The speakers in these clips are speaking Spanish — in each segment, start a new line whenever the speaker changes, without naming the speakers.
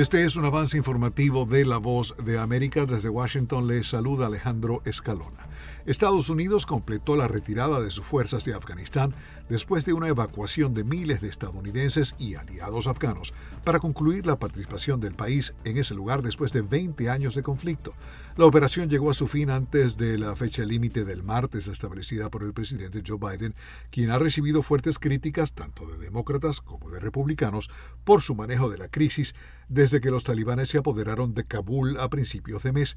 Este es un avance informativo de La Voz de América. Desde Washington le saluda Alejandro Escalona. Estados Unidos completó la retirada de sus fuerzas de Afganistán después de una evacuación de miles de estadounidenses y aliados afganos para concluir la participación del país en ese lugar después de 20 años de conflicto. La operación llegó a su fin antes de la fecha límite del martes establecida por el presidente Joe Biden, quien ha recibido fuertes críticas tanto de demócratas como de republicanos por su manejo de la crisis desde que los talibanes se apoderaron de Kabul a principios de mes.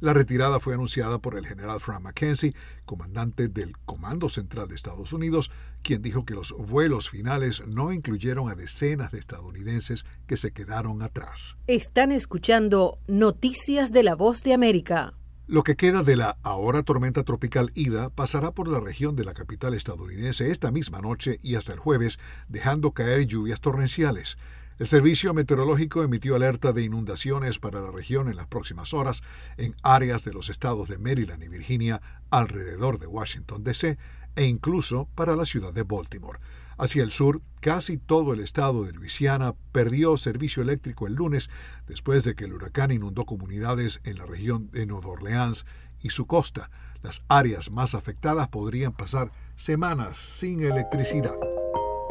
La retirada fue anunciada por el general Frank McKenzie, comandante del Comando Central de Estados Unidos, quien dijo que los vuelos finales no incluyeron a decenas de estadounidenses que se quedaron atrás.
Están escuchando Noticias de la Voz de América.
Lo que queda de la ahora tormenta tropical Ida pasará por la región de la capital estadounidense esta misma noche y hasta el jueves, dejando caer lluvias torrenciales. El Servicio Meteorológico emitió alerta de inundaciones para la región en las próximas horas en áreas de los estados de Maryland y Virginia alrededor de Washington, D.C., e incluso para la ciudad de Baltimore. Hacia el sur, casi todo el estado de Luisiana perdió servicio eléctrico el lunes después de que el huracán inundó comunidades en la región de Nueva Orleans y su costa. Las áreas más afectadas podrían pasar semanas sin electricidad.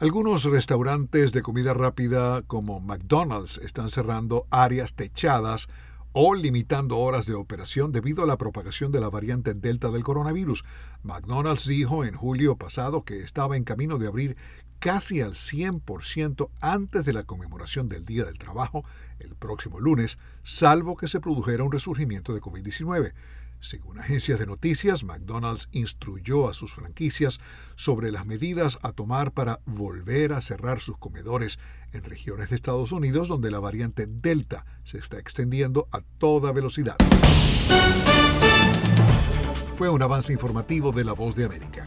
Algunos restaurantes de comida rápida como McDonald's están cerrando áreas techadas o limitando horas de operación debido a la propagación de la variante Delta del coronavirus. McDonald's dijo en julio pasado que estaba en camino de abrir casi al 100% antes de la conmemoración del Día del Trabajo el próximo lunes, salvo que se produjera un resurgimiento de COVID-19. Según agencias de noticias, McDonald's instruyó a sus franquicias sobre las medidas a tomar para volver a cerrar sus comedores en regiones de Estados Unidos donde la variante Delta se está extendiendo a toda velocidad. Fue un avance informativo de La Voz de América.